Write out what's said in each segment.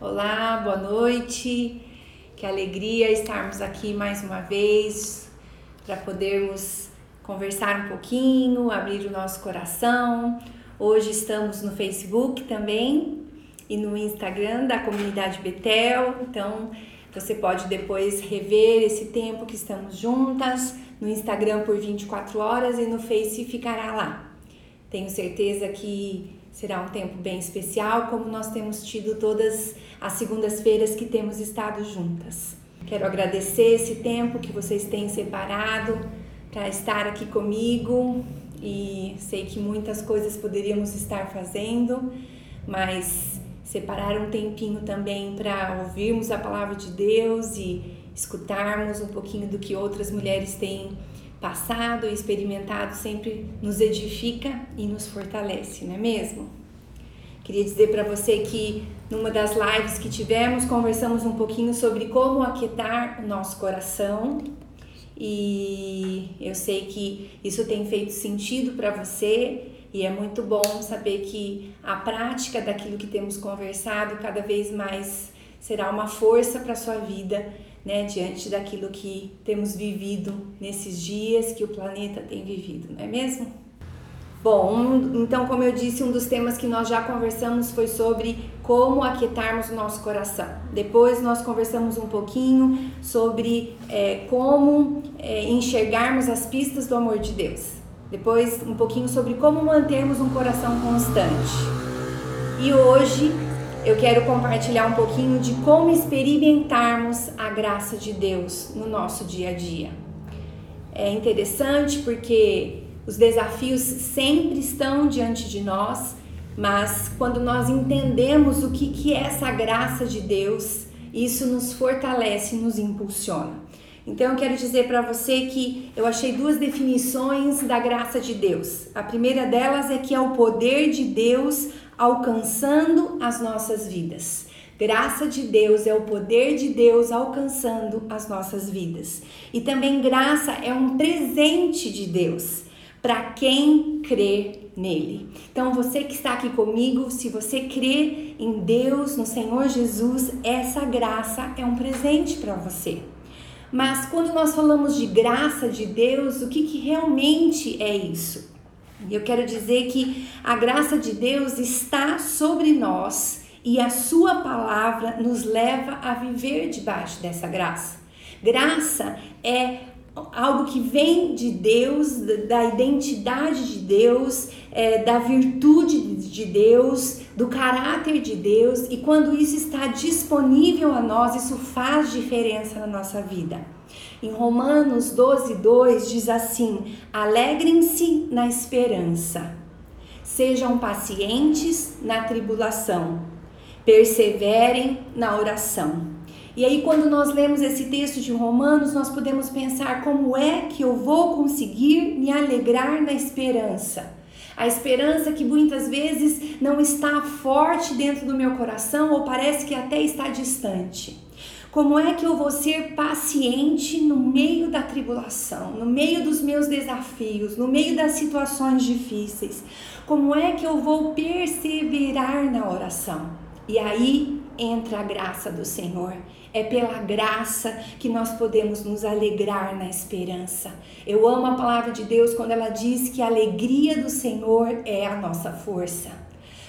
Olá, boa noite. Que alegria estarmos aqui mais uma vez para podermos conversar um pouquinho, abrir o nosso coração. Hoje estamos no Facebook também e no Instagram da comunidade Betel. Então, você pode depois rever esse tempo que estamos juntas no Instagram por 24 horas e no Face ficará lá. Tenho certeza que será um tempo bem especial, como nós temos tido todas as segundas-feiras que temos estado juntas. Quero agradecer esse tempo que vocês têm separado para estar aqui comigo e sei que muitas coisas poderíamos estar fazendo, mas separar um tempinho também para ouvirmos a palavra de Deus e escutarmos um pouquinho do que outras mulheres têm passado e experimentado sempre nos edifica e nos fortalece, não é mesmo? Queria dizer para você que numa das lives que tivemos, conversamos um pouquinho sobre como aquietar o nosso coração. E eu sei que isso tem feito sentido para você e é muito bom saber que a prática daquilo que temos conversado cada vez mais será uma força para sua vida né, diante daquilo que temos vivido nesses dias que o planeta tem vivido, não é mesmo? Bom, um, então, como eu disse, um dos temas que nós já conversamos foi sobre como aquietarmos o nosso coração. Depois, nós conversamos um pouquinho sobre é, como é, enxergarmos as pistas do amor de Deus. Depois, um pouquinho sobre como mantermos um coração constante. E hoje eu quero compartilhar um pouquinho de como experimentarmos a graça de Deus no nosso dia a dia. É interessante porque os desafios sempre estão diante de nós, mas quando nós entendemos o que, que é essa graça de Deus, isso nos fortalece nos impulsiona. Então eu quero dizer para você que eu achei duas definições da graça de Deus. A primeira delas é que é o poder de Deus alcançando as nossas vidas. Graça de Deus é o poder de Deus alcançando as nossas vidas. E também graça é um presente de Deus para quem crê nele. Então, você que está aqui comigo, se você crê em Deus, no Senhor Jesus, essa graça é um presente para você. Mas quando nós falamos de graça de Deus, o que, que realmente é isso? Eu quero dizer que a graça de Deus está sobre nós e a sua palavra nos leva a viver debaixo dessa graça. Graça é algo que vem de Deus, da identidade de Deus, é, da virtude de Deus, do caráter de Deus, e quando isso está disponível a nós, isso faz diferença na nossa vida. Em Romanos 12, 2 diz assim: Alegrem-se na esperança, sejam pacientes na tribulação, perseverem na oração. E aí, quando nós lemos esse texto de Romanos, nós podemos pensar como é que eu vou conseguir me alegrar na esperança. A esperança que muitas vezes não está forte dentro do meu coração ou parece que até está distante. Como é que eu vou ser paciente no meio da tribulação, no meio dos meus desafios, no meio das situações difíceis? Como é que eu vou perseverar na oração? E aí entra a graça do Senhor. É pela graça que nós podemos nos alegrar na esperança. Eu amo a palavra de Deus quando ela diz que a alegria do Senhor é a nossa força.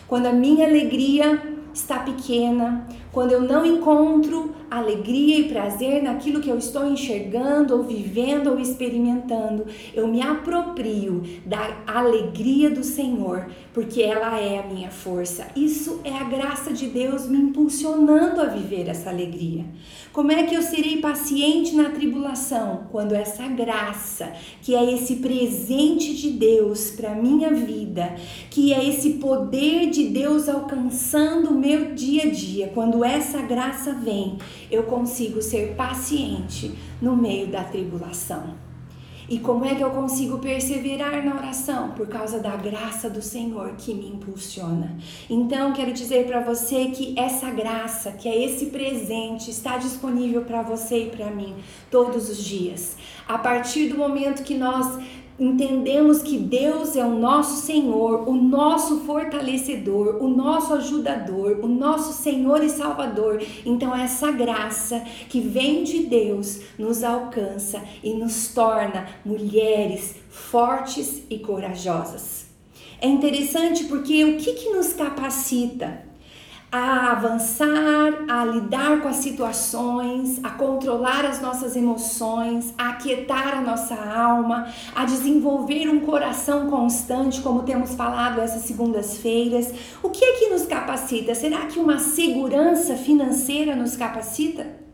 Quando a minha alegria está pequena, quando eu não encontro alegria e prazer naquilo que eu estou enxergando, ou vivendo, ou experimentando, eu me aproprio da alegria do Senhor, porque ela é a minha força. Isso é a graça de Deus me impulsionando a viver essa alegria. Como é que eu serei paciente na tribulação? Quando essa graça, que é esse presente de Deus para minha vida, que é esse poder de Deus alcançando meu dia a dia, quando essa graça vem, eu consigo ser paciente no meio da tribulação. E como é que eu consigo perseverar na oração? Por causa da graça do Senhor que me impulsiona. Então, quero dizer para você que essa graça, que é esse presente, está disponível para você e para mim todos os dias. A partir do momento que nós entendemos que Deus é o nosso Senhor, o nosso fortalecedor, o nosso ajudador, o nosso Senhor e Salvador. Então, essa graça que vem de Deus nos alcança e nos torna mulheres fortes e corajosas. É interessante porque o que, que nos capacita? A avançar, a lidar com as situações, a controlar as nossas emoções, a aquietar a nossa alma, a desenvolver um coração constante, como temos falado essas segundas-feiras. O que é que nos capacita? Será que uma segurança financeira nos capacita?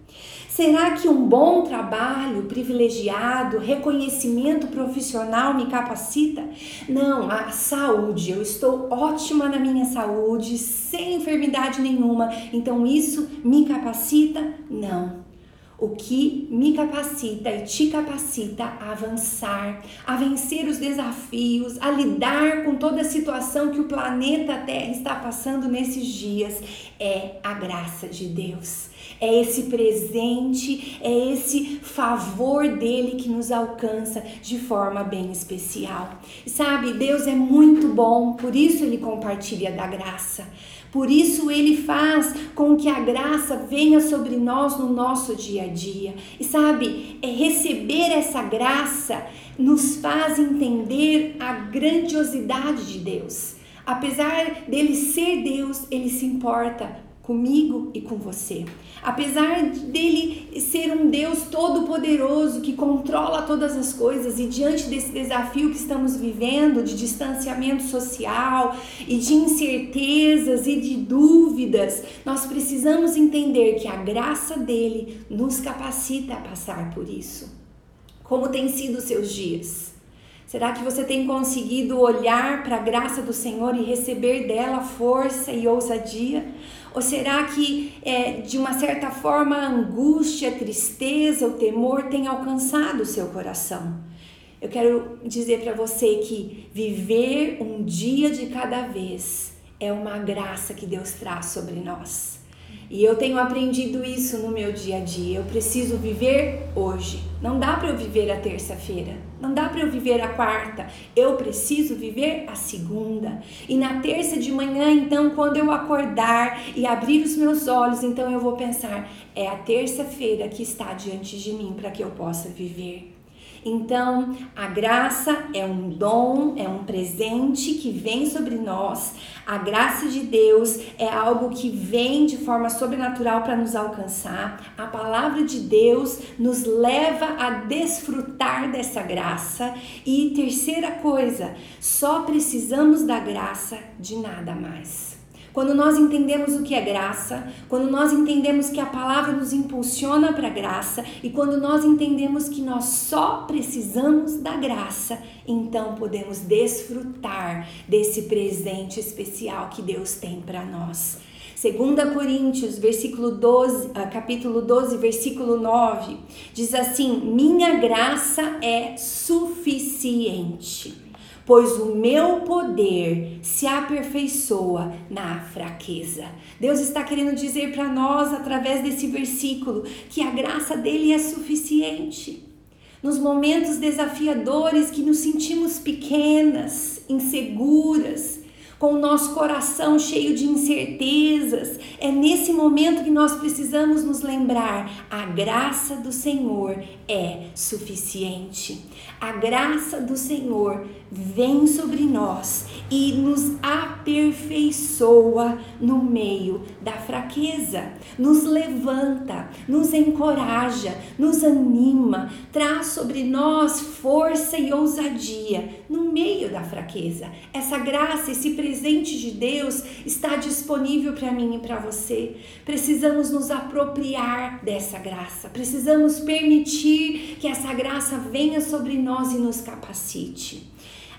Será que um bom trabalho privilegiado, reconhecimento profissional me capacita? Não, a saúde. Eu estou ótima na minha saúde, sem enfermidade nenhuma. Então isso me capacita? Não. O que me capacita e te capacita a avançar, a vencer os desafios, a lidar com toda a situação que o planeta Terra está passando nesses dias é a graça de Deus. É esse presente, é esse favor dele que nos alcança de forma bem especial. E sabe, Deus é muito bom, por isso ele compartilha da graça. Por isso ele faz com que a graça venha sobre nós no nosso dia a dia. E sabe, é receber essa graça nos faz entender a grandiosidade de Deus. Apesar dele ser Deus, ele se importa comigo e com você. Apesar dele ser um Deus todo-poderoso que controla todas as coisas e diante desse desafio que estamos vivendo de distanciamento social e de incertezas e de dúvidas, nós precisamos entender que a graça dele nos capacita a passar por isso. Como têm sido seus dias? Será que você tem conseguido olhar para a graça do Senhor e receber dela força e ousadia? Ou será que, é, de uma certa forma, a angústia, a tristeza, o temor tem alcançado o seu coração? Eu quero dizer para você que viver um dia de cada vez é uma graça que Deus traz sobre nós. E eu tenho aprendido isso no meu dia a dia. Eu preciso viver hoje. Não dá para eu viver a terça-feira. Não dá para eu viver a quarta. Eu preciso viver a segunda. E na terça de manhã, então, quando eu acordar e abrir os meus olhos, então eu vou pensar: é a terça-feira que está diante de mim para que eu possa viver. Então, a graça é um dom, é um presente que vem sobre nós. A graça de Deus é algo que vem de forma sobrenatural para nos alcançar. A palavra de Deus nos leva a desfrutar dessa graça. E terceira coisa, só precisamos da graça de nada mais. Quando nós entendemos o que é graça, quando nós entendemos que a palavra nos impulsiona para a graça e quando nós entendemos que nós só precisamos da graça, então podemos desfrutar desse presente especial que Deus tem para nós. 2 Coríntios, versículo 12, ah, capítulo 12, versículo 9, diz assim: Minha graça é suficiente pois o meu poder se aperfeiçoa na fraqueza. Deus está querendo dizer para nós, através desse versículo, que a graça dele é suficiente. Nos momentos desafiadores que nos sentimos pequenas, inseguras, com o nosso coração cheio de incertezas, é nesse momento que nós precisamos nos lembrar: a graça do Senhor é suficiente. A graça do Senhor vem sobre nós e nos aperfeiçoa no meio da fraqueza, nos levanta, nos encoraja, nos anima, traz sobre nós força e ousadia no meio da fraqueza. Essa graça, esse presente de Deus está disponível para mim e para você. Precisamos nos apropriar dessa graça, precisamos permitir que essa graça venha sobre nós e nos capacite.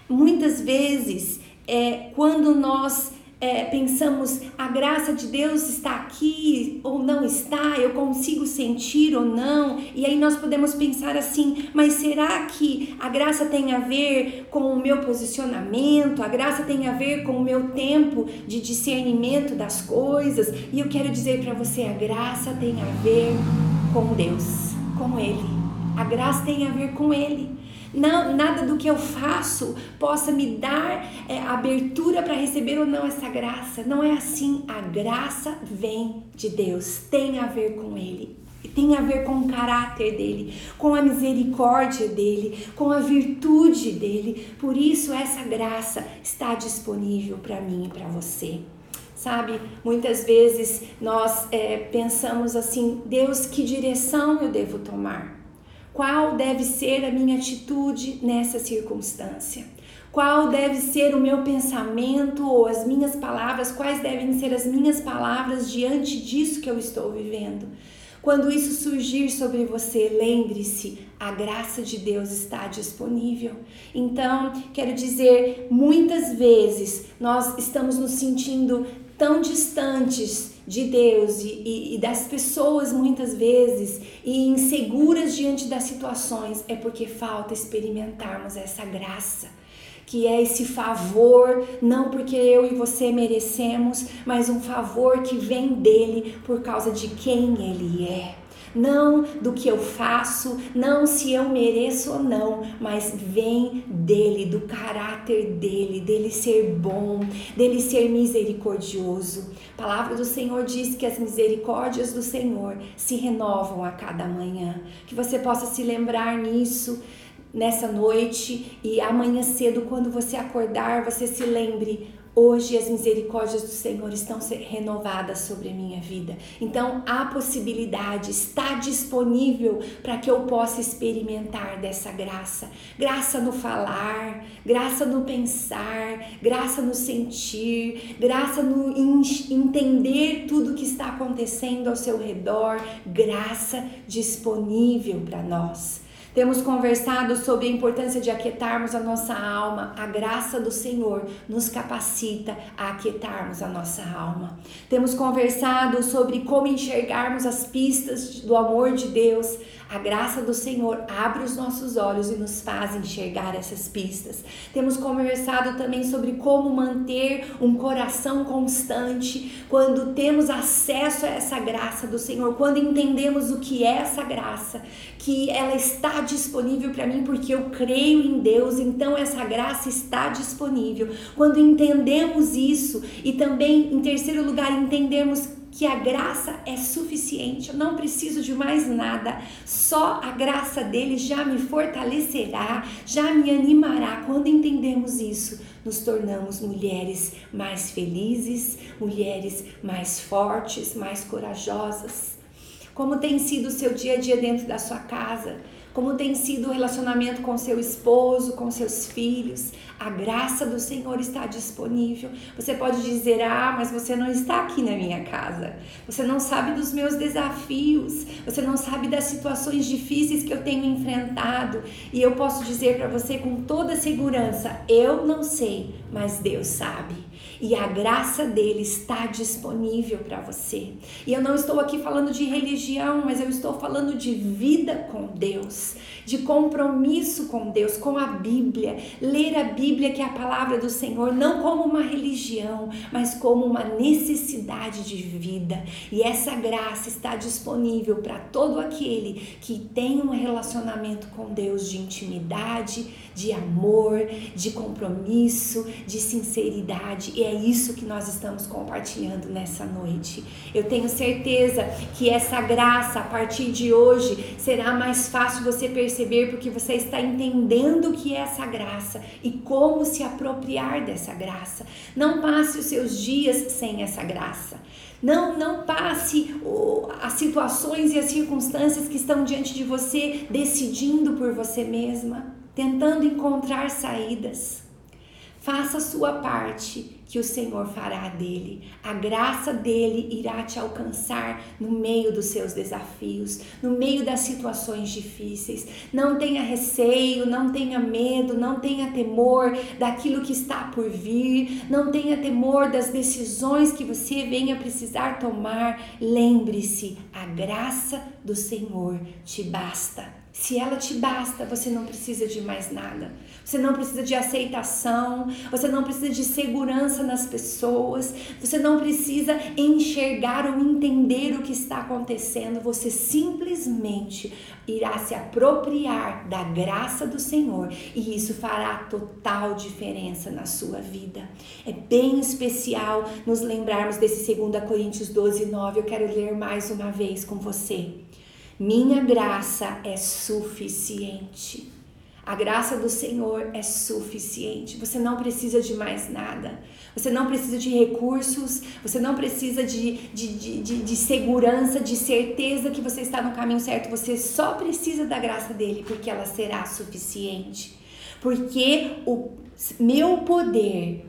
Muitas vezes, é, quando nós é, pensamos a graça de Deus está aqui ou não está, eu consigo sentir ou não, e aí nós podemos pensar assim, mas será que a graça tem a ver com o meu posicionamento, a graça tem a ver com o meu tempo de discernimento das coisas? E eu quero dizer para você, a graça tem a ver com Deus, com Ele. A graça tem a ver com Ele. Não, nada do que eu faço possa me dar é, abertura para receber ou não essa graça. Não é assim. A graça vem de Deus, tem a ver com Ele. Tem a ver com o caráter dele, com a misericórdia dele, com a virtude dele. Por isso, essa graça está disponível para mim e para você. Sabe, muitas vezes nós é, pensamos assim: Deus, que direção eu devo tomar? Qual deve ser a minha atitude nessa circunstância? Qual deve ser o meu pensamento ou as minhas palavras? Quais devem ser as minhas palavras diante disso que eu estou vivendo? Quando isso surgir sobre você, lembre-se, a graça de Deus está disponível. Então, quero dizer, muitas vezes nós estamos nos sentindo tão distantes de Deus e, e, e, das pessoas muitas vezes e inseguras diante das situações, é porque falta experimentarmos essa graça, que é esse favor, não porque eu e você merecemos, mas um favor que vem dele por causa de quem ele é não do que eu faço, não se eu mereço ou não, mas vem dele, do caráter dele, dele ser bom, dele ser misericordioso. A palavra do Senhor diz que as misericórdias do Senhor se renovam a cada manhã. Que você possa se lembrar nisso nessa noite e amanhã cedo, quando você acordar, você se lembre Hoje as misericórdias do Senhor estão renovadas sobre a minha vida. Então a possibilidade está disponível para que eu possa experimentar dessa graça. Graça no falar, graça no pensar, graça no sentir, graça no entender tudo que está acontecendo ao seu redor, graça disponível para nós. Temos conversado sobre a importância de aquietarmos a nossa alma. A graça do Senhor nos capacita a aquietarmos a nossa alma. Temos conversado sobre como enxergarmos as pistas do amor de Deus. A graça do Senhor abre os nossos olhos e nos faz enxergar essas pistas. Temos conversado também sobre como manter um coração constante quando temos acesso a essa graça do Senhor, quando entendemos o que é essa graça, que ela está disponível para mim porque eu creio em Deus, então essa graça está disponível. Quando entendemos isso e também, em terceiro lugar, entendemos que a graça é suficiente, eu não preciso de mais nada, só a graça dele já me fortalecerá, já me animará. Quando entendemos isso, nos tornamos mulheres mais felizes, mulheres mais fortes, mais corajosas. Como tem sido o seu dia a dia dentro da sua casa? Como tem sido o relacionamento com seu esposo, com seus filhos? A graça do Senhor está disponível. Você pode dizer: Ah, mas você não está aqui na minha casa. Você não sabe dos meus desafios. Você não sabe das situações difíceis que eu tenho enfrentado. E eu posso dizer para você com toda segurança: Eu não sei, mas Deus sabe e a graça dele está disponível para você. E eu não estou aqui falando de religião, mas eu estou falando de vida com Deus, de compromisso com Deus, com a Bíblia. Ler a Bíblia, que é a palavra do Senhor, não como uma religião, mas como uma necessidade de vida. E essa graça está disponível para todo aquele que tem um relacionamento com Deus de intimidade, de amor, de compromisso, de sinceridade. E é isso que nós estamos compartilhando nessa noite. Eu tenho certeza que essa graça, a partir de hoje, será mais fácil você perceber porque você está entendendo o que é essa graça e como se apropriar dessa graça. Não passe os seus dias sem essa graça. Não, não passe as situações e as circunstâncias que estão diante de você decidindo por você mesma, tentando encontrar saídas. Faça a sua parte que o Senhor fará dele. A graça dele irá te alcançar no meio dos seus desafios, no meio das situações difíceis. Não tenha receio, não tenha medo, não tenha temor daquilo que está por vir, não tenha temor das decisões que você venha precisar tomar. Lembre-se, a graça do Senhor te basta. Se ela te basta, você não precisa de mais nada. Você não precisa de aceitação, você não precisa de segurança nas pessoas, você não precisa enxergar ou entender o que está acontecendo. Você simplesmente irá se apropriar da graça do Senhor e isso fará total diferença na sua vida. É bem especial nos lembrarmos desse 2 Coríntios 12, 9. Eu quero ler mais uma vez com você. Minha graça é suficiente. A graça do Senhor é suficiente. Você não precisa de mais nada. Você não precisa de recursos. Você não precisa de, de, de, de, de segurança, de certeza que você está no caminho certo. Você só precisa da graça dele, porque ela será suficiente. Porque o meu poder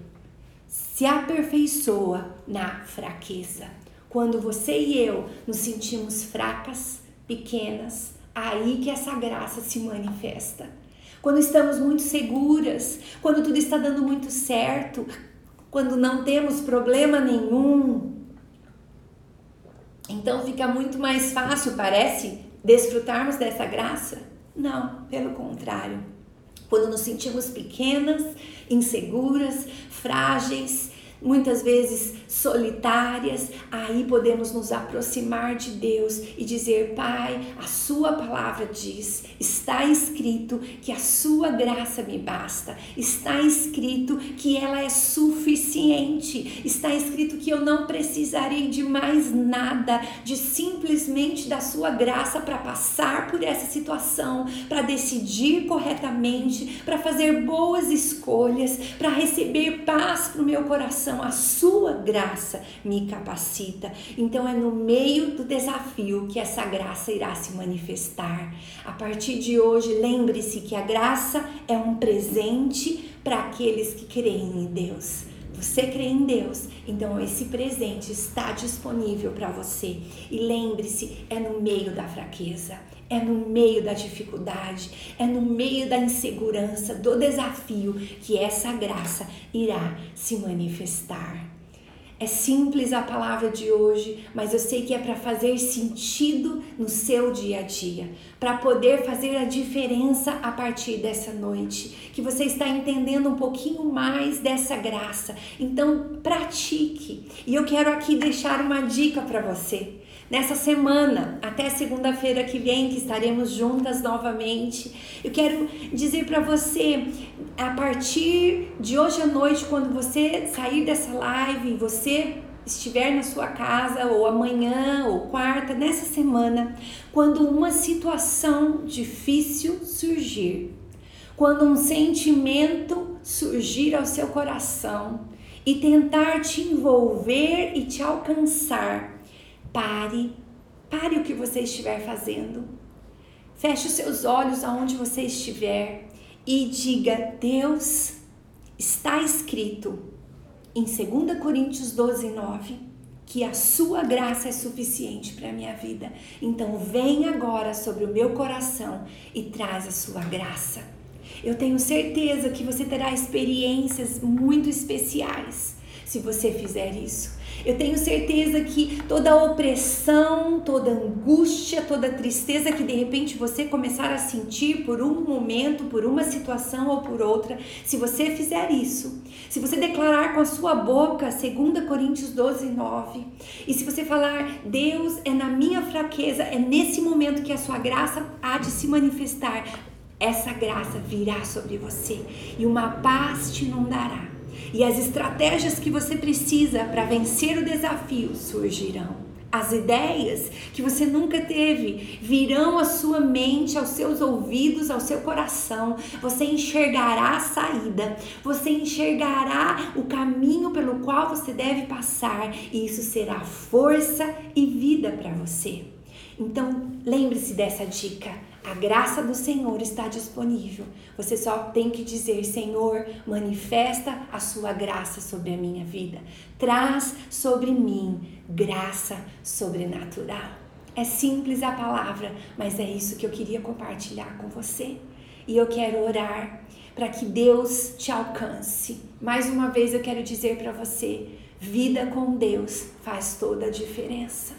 se aperfeiçoa na fraqueza. Quando você e eu nos sentimos fracas, pequenas, aí que essa graça se manifesta. Quando estamos muito seguras, quando tudo está dando muito certo, quando não temos problema nenhum. Então fica muito mais fácil, parece, desfrutarmos dessa graça? Não, pelo contrário. Quando nos sentimos pequenas, inseguras, frágeis, muitas vezes solitárias, aí podemos nos aproximar de Deus e dizer: Pai, a Sua palavra diz, está escrito que a Sua graça me basta, está escrito que ela é suficiente, está escrito que eu não precisarei de mais nada, de simplesmente da Sua graça para passar por essa situação, para decidir corretamente, para fazer boas escolhas, para receber paz para o meu coração. A Sua graça me capacita. Então é no meio do desafio que essa graça irá se manifestar. A partir de hoje, lembre-se que a graça é um presente para aqueles que creem em Deus. Você crê em Deus, então esse presente está disponível para você. E lembre-se, é no meio da fraqueza, é no meio da dificuldade, é no meio da insegurança, do desafio que essa graça irá se manifestar. É simples a palavra de hoje, mas eu sei que é para fazer sentido no seu dia a dia, para poder fazer a diferença a partir dessa noite, que você está entendendo um pouquinho mais dessa graça. Então, pratique. E eu quero aqui deixar uma dica para você. Nessa semana, até segunda-feira que vem, que estaremos juntas novamente, eu quero dizer para você, a partir de hoje à noite, quando você sair dessa live, você estiver na sua casa, ou amanhã, ou quarta, nessa semana, quando uma situação difícil surgir, quando um sentimento surgir ao seu coração e tentar te envolver e te alcançar, Pare, pare o que você estiver fazendo. Feche os seus olhos aonde você estiver e diga: Deus, está escrito em 2 Coríntios 12, 9 que a sua graça é suficiente para a minha vida. Então, vem agora sobre o meu coração e traz a sua graça. Eu tenho certeza que você terá experiências muito especiais se você fizer isso. Eu tenho certeza que toda opressão, toda angústia, toda tristeza que de repente você começar a sentir por um momento, por uma situação ou por outra, se você fizer isso, se você declarar com a sua boca, 2 Coríntios 12, 9, e se você falar, Deus é na minha fraqueza, é nesse momento que a sua graça há de se manifestar, essa graça virá sobre você e uma paz te inundará e as estratégias que você precisa para vencer o desafio surgirão. As ideias que você nunca teve virão à sua mente, aos seus ouvidos, ao seu coração. Você enxergará a saída, você enxergará o caminho pelo qual você deve passar, e isso será força e vida para você. Então, lembre-se dessa dica. A graça do Senhor está disponível. Você só tem que dizer: Senhor, manifesta a sua graça sobre a minha vida. Traz sobre mim graça sobrenatural. É simples a palavra, mas é isso que eu queria compartilhar com você. E eu quero orar para que Deus te alcance. Mais uma vez eu quero dizer para você: vida com Deus faz toda a diferença.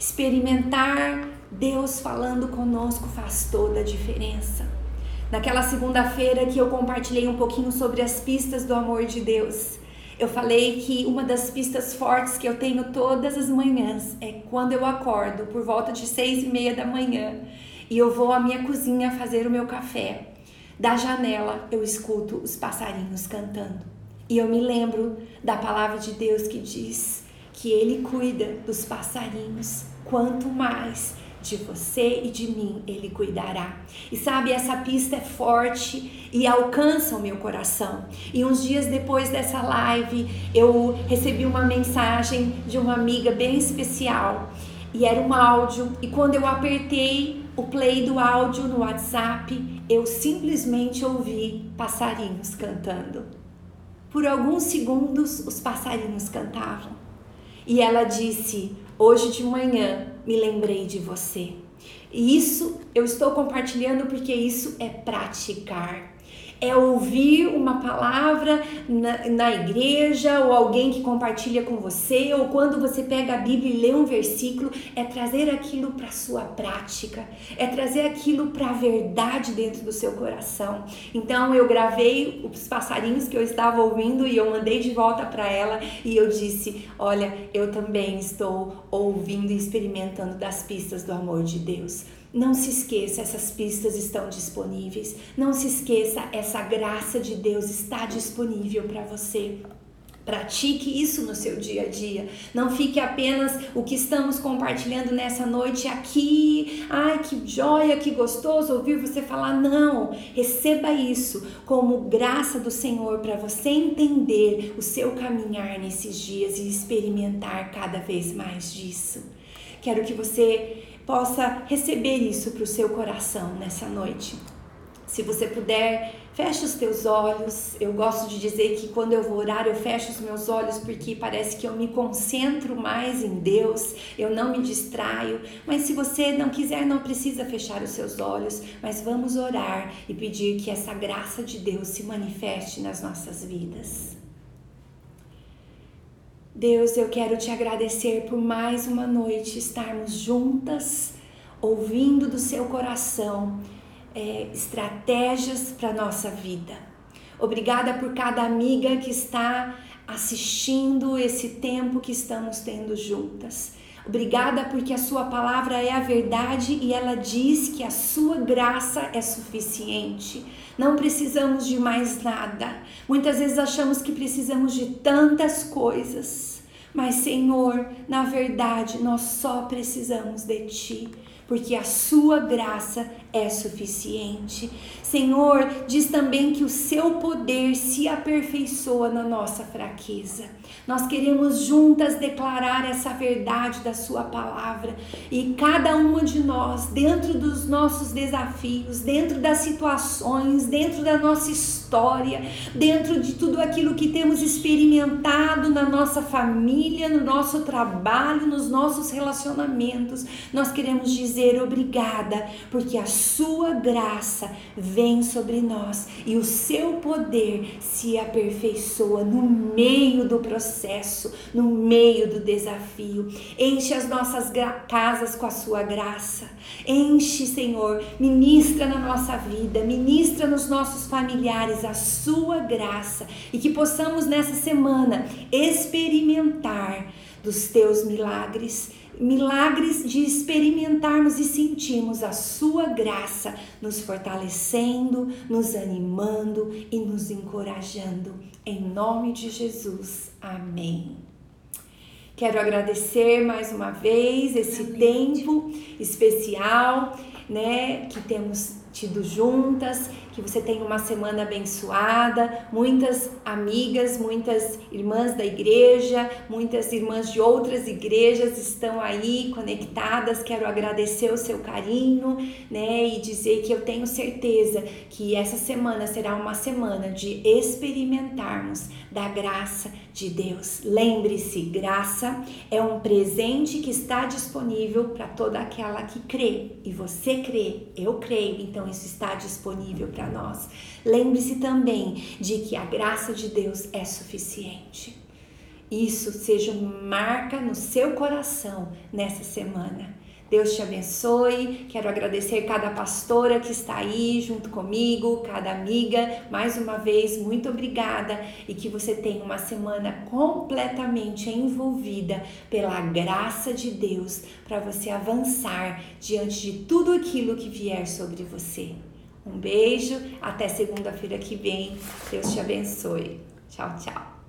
Experimentar Deus falando conosco faz toda a diferença. Naquela segunda-feira que eu compartilhei um pouquinho sobre as pistas do amor de Deus, eu falei que uma das pistas fortes que eu tenho todas as manhãs é quando eu acordo por volta de seis e meia da manhã e eu vou à minha cozinha fazer o meu café. Da janela eu escuto os passarinhos cantando e eu me lembro da palavra de Deus que diz que Ele cuida dos passarinhos, quanto mais de você e de mim ele cuidará. E sabe, essa pista é forte e alcança o meu coração. E uns dias depois dessa live, eu recebi uma mensagem de uma amiga bem especial. E era um áudio, e quando eu apertei o play do áudio no WhatsApp, eu simplesmente ouvi passarinhos cantando. Por alguns segundos, os passarinhos cantavam. E ela disse: Hoje de manhã me lembrei de você. E isso eu estou compartilhando porque isso é praticar é ouvir uma palavra na, na, igreja ou alguém que compartilha com você, ou quando você pega a Bíblia e lê um versículo, é trazer aquilo para a sua prática, é trazer aquilo para a verdade dentro do seu coração. Então eu gravei os passarinhos que eu estava ouvindo e eu mandei de volta para ela e eu disse: Olha, eu também estou ouvindo e experimentando das pistas do amor de Deus. Não se esqueça, essas pistas estão disponíveis. Não se esqueça, essa graça de Deus está disponível para você. Pratique isso no seu dia a dia. Não fique apenas o que estamos compartilhando nessa noite aqui. Ai, que joia, que gostoso ouvir você falar. Não, receba isso como graça do Senhor para você entender o seu caminhar nesses dias e experimentar cada vez mais disso. Quero que você possa receber isso para o seu coração nessa noite. Se você puder, feche os teus olhos. Eu gosto de dizer que quando eu vou orar, eu fecho os meus olhos porque parece que eu me concentro mais em Deus, eu não me distraio. Mas se você não quiser, não precisa fechar os seus olhos, mas vamos orar e pedir que essa graça de Deus se manifeste nas nossas vidas. Deus, eu quero te agradecer por mais uma noite estarmos juntas, ouvindo do seu coração é, estratégias para nossa vida. Obrigada por cada amiga que está assistindo esse tempo que estamos tendo juntas. Obrigada porque a sua palavra é a verdade e ela diz que a sua graça é suficiente. Não precisamos de mais nada. Muitas vezes achamos que precisamos de tantas coisas. Mas, Senhor, na verdade, nós só precisamos de Ti, porque a Sua graça é suficiente. Senhor, diz também que o Seu poder se aperfeiçoa na nossa fraqueza. Nós queremos juntas declarar essa verdade da Sua palavra e cada uma de nós, dentro dos nossos desafios, dentro das situações, dentro da nossa história, dentro de tudo aquilo que temos experimentado na nossa família, no nosso trabalho, nos nossos relacionamentos, nós queremos dizer obrigada, porque a Sua graça vem sobre nós e o Seu poder se aperfeiçoa no meio do processo, no meio do desafio. Enche as nossas casas com a sua graça. Enche, Senhor, ministra na nossa vida, ministra nos nossos familiares a sua graça e que possamos nessa semana experimentar dos teus milagres milagres de experimentarmos e sentirmos a Sua graça nos fortalecendo, nos animando e nos encorajando. Em nome de Jesus. Amém. Quero agradecer mais uma vez esse Amém. tempo especial, né, que temos tido juntas, que você tenha uma semana abençoada, muitas amigas, muitas irmãs da igreja, muitas irmãs de outras igrejas estão aí conectadas. Quero agradecer o seu carinho, né, e dizer que eu tenho certeza que essa semana será uma semana de experimentarmos da graça de Deus. Lembre-se, graça é um presente que está disponível para toda aquela que crê. E você crê, eu creio, então isso está disponível para nós. Lembre-se também de que a graça de Deus é suficiente. isso seja marca no seu coração nessa semana. Deus te abençoe. Quero agradecer cada pastora que está aí junto comigo, cada amiga. Mais uma vez, muito obrigada e que você tenha uma semana completamente envolvida pela graça de Deus para você avançar diante de tudo aquilo que vier sobre você. Um beijo, até segunda-feira que vem. Deus te abençoe. Tchau, tchau.